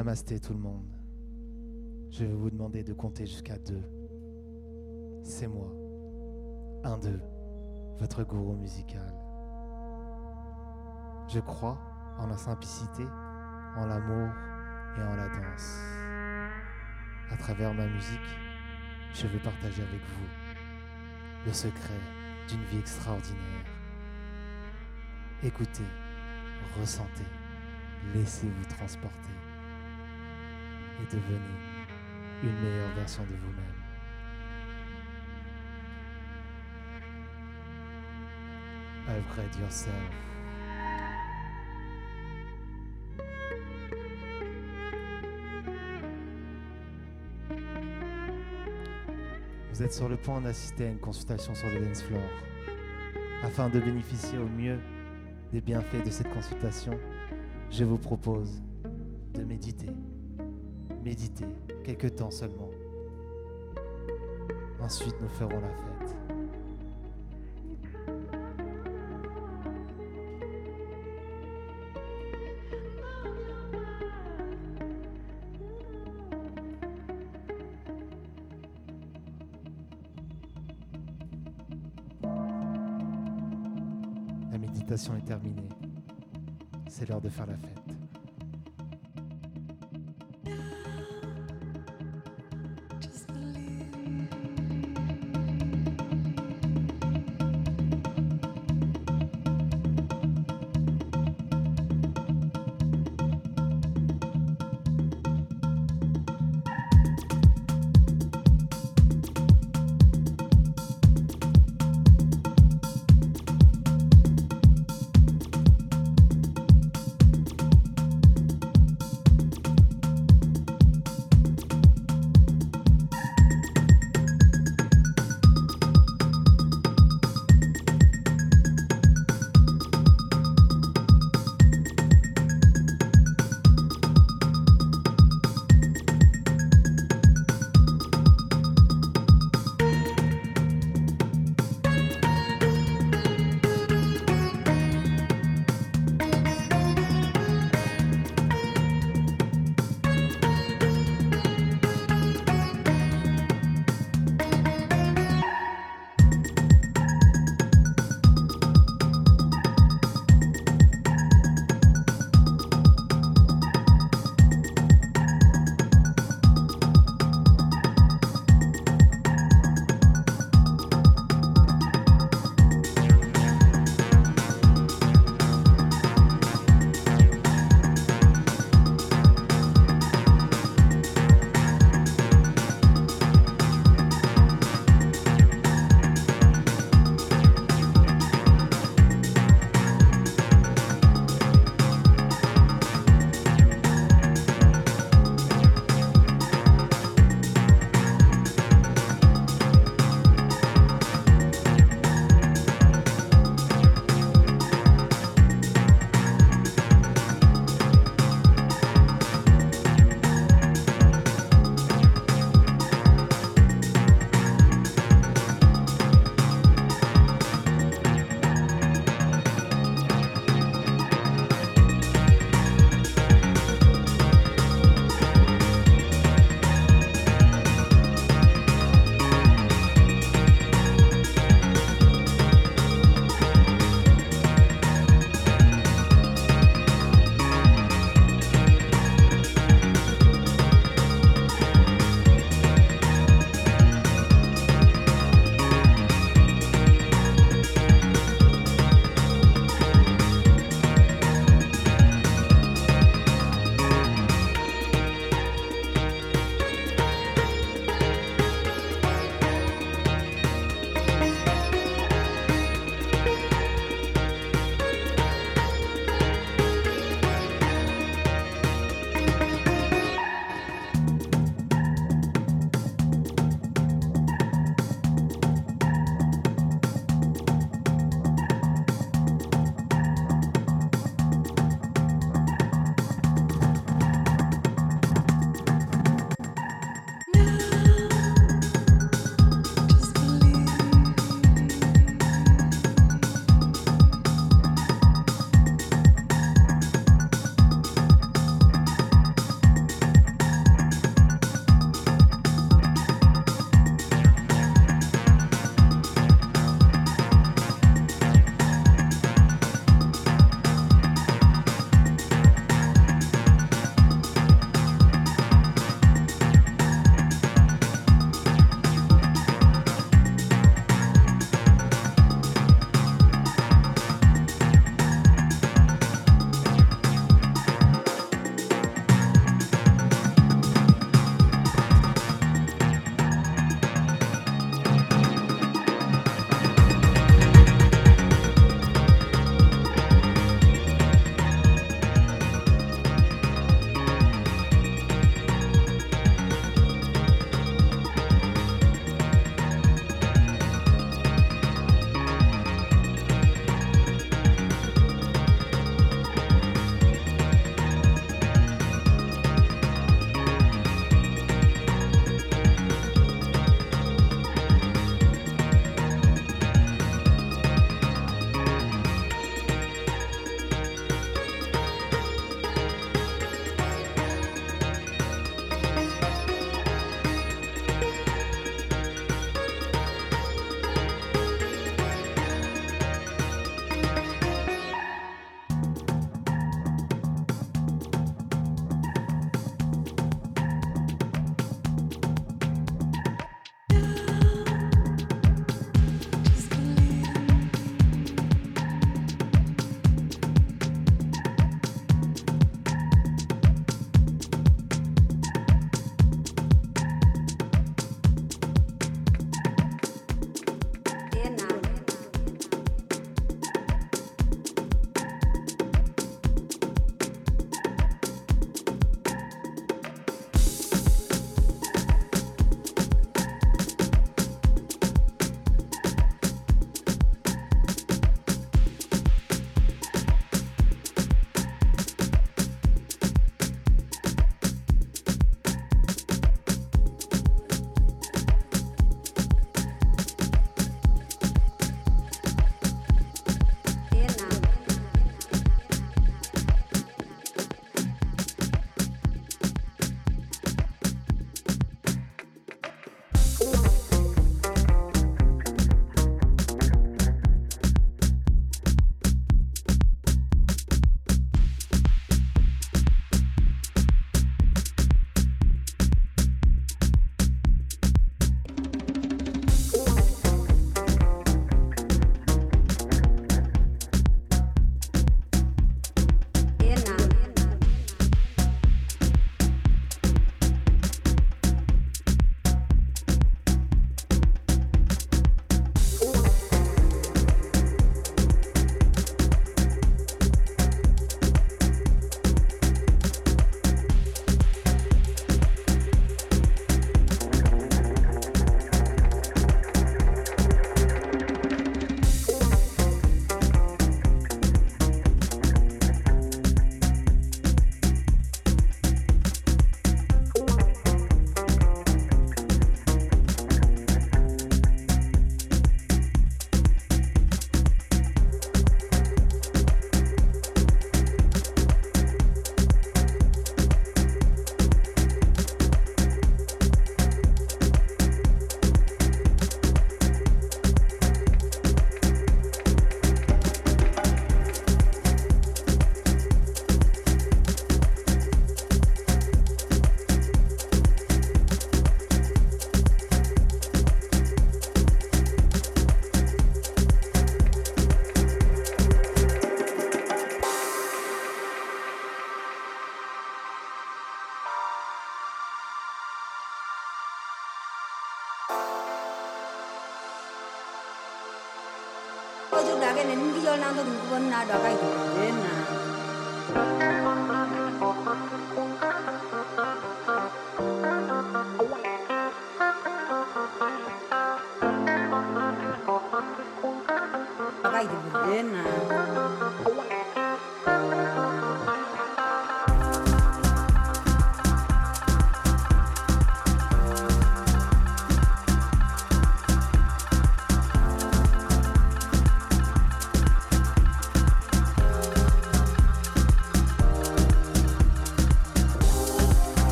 Namasté tout le monde. Je vais vous demander de compter jusqu'à deux. C'est moi. Un, deux. Votre gourou musical. Je crois en la simplicité, en l'amour et en la danse. À travers ma musique, je veux partager avec vous le secret d'une vie extraordinaire. Écoutez, ressentez, laissez-vous transporter et devenez une meilleure version de vous-même. Upgrade yourself. Vous êtes sur le point d'assister à une consultation sur le dance floor. Afin de bénéficier au mieux des bienfaits de cette consultation, je vous propose de méditer. Méditer quelques temps seulement. Ensuite, nous ferons la fête. La méditation est terminée. C'est l'heure de faire la fête.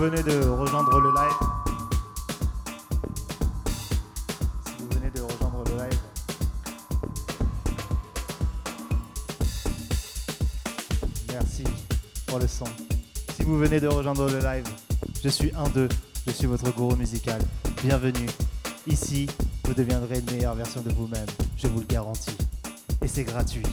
Venez de rejoindre le live, si vous venez de rejoindre le live, merci pour le son. Si vous venez de rejoindre le live, je suis un d'eux, je suis votre gourou musical. Bienvenue. Ici, vous deviendrez une meilleure version de vous-même, je vous le garantis. Et c'est gratuit.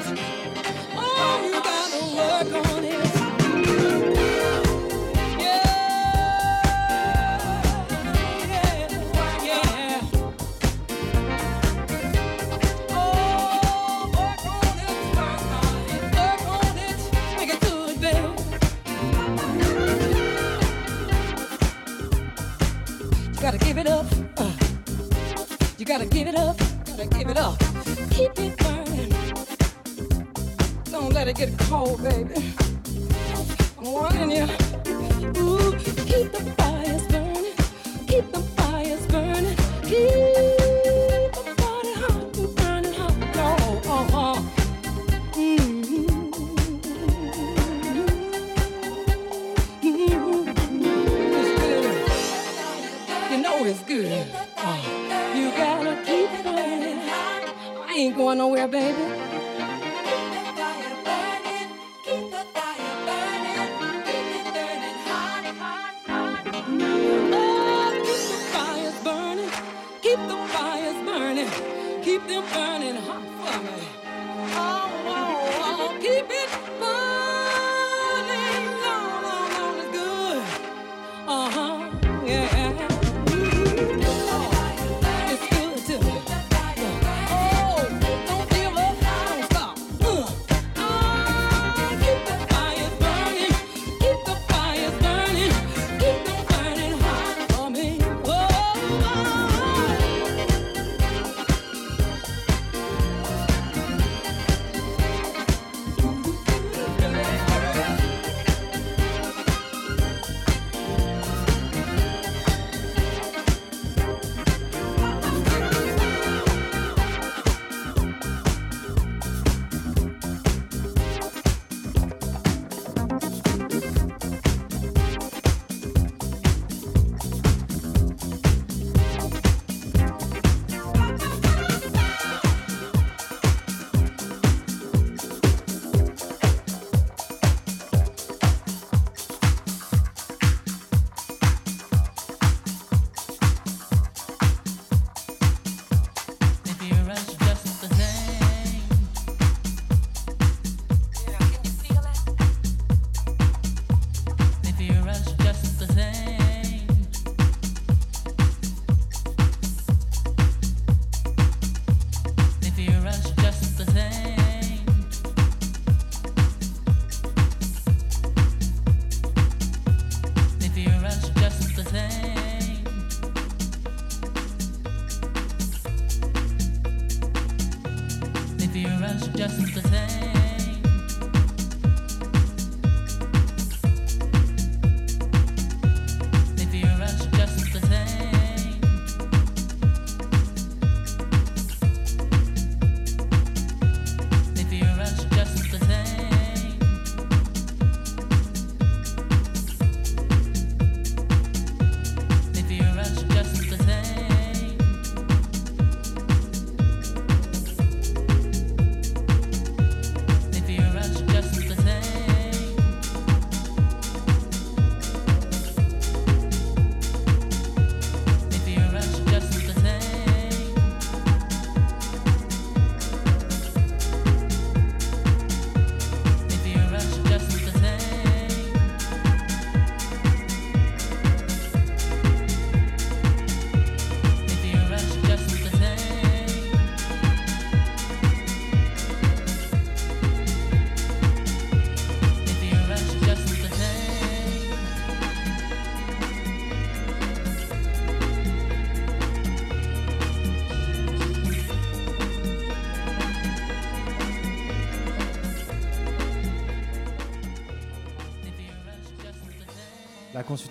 Oh, you gotta work on it. get cold, baby.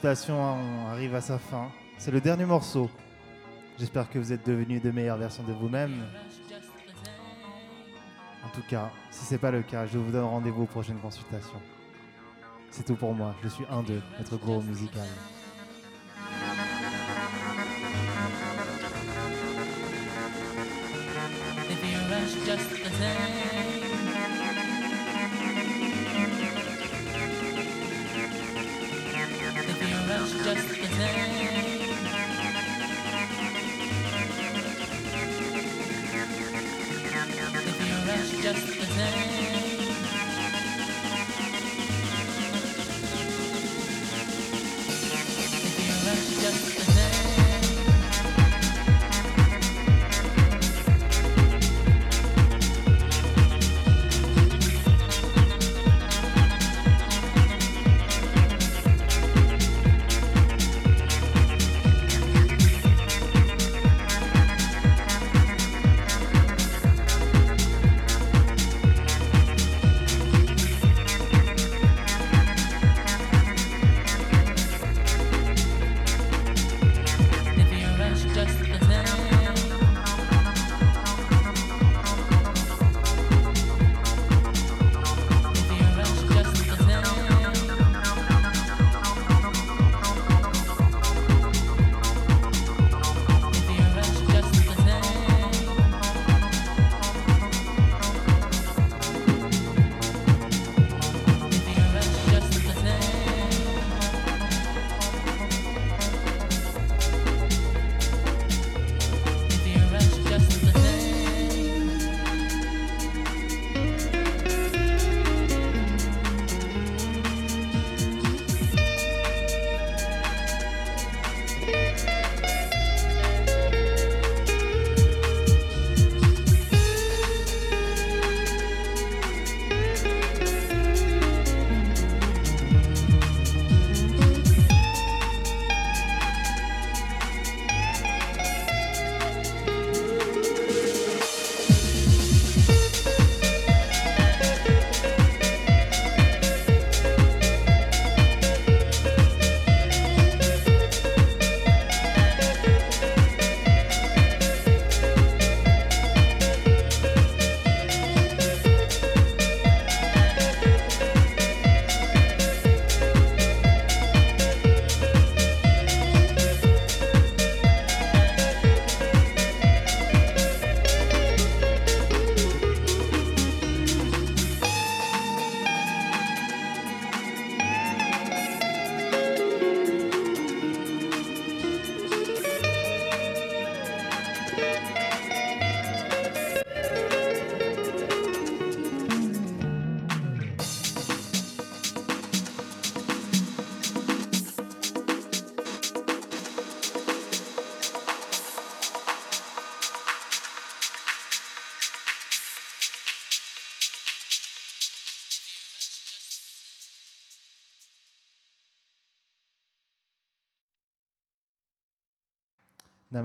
Hein, on arrive à sa fin. C'est le dernier morceau. J'espère que vous êtes devenus de meilleures versions de vous-même. En tout cas, si c'est pas le cas, je vous donne rendez-vous aux prochaines consultations. C'est tout pour moi. Je suis un d'eux, votre gros musical.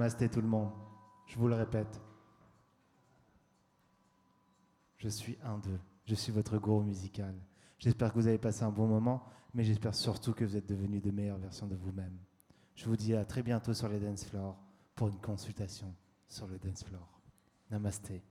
Namasté tout le monde. Je vous le répète. Je suis un d'eux. Je suis votre gourou musical. J'espère que vous avez passé un bon moment, mais j'espère surtout que vous êtes devenus de meilleures versions de vous-même. Je vous dis à très bientôt sur les dance floors pour une consultation sur le dance floor. Namasté.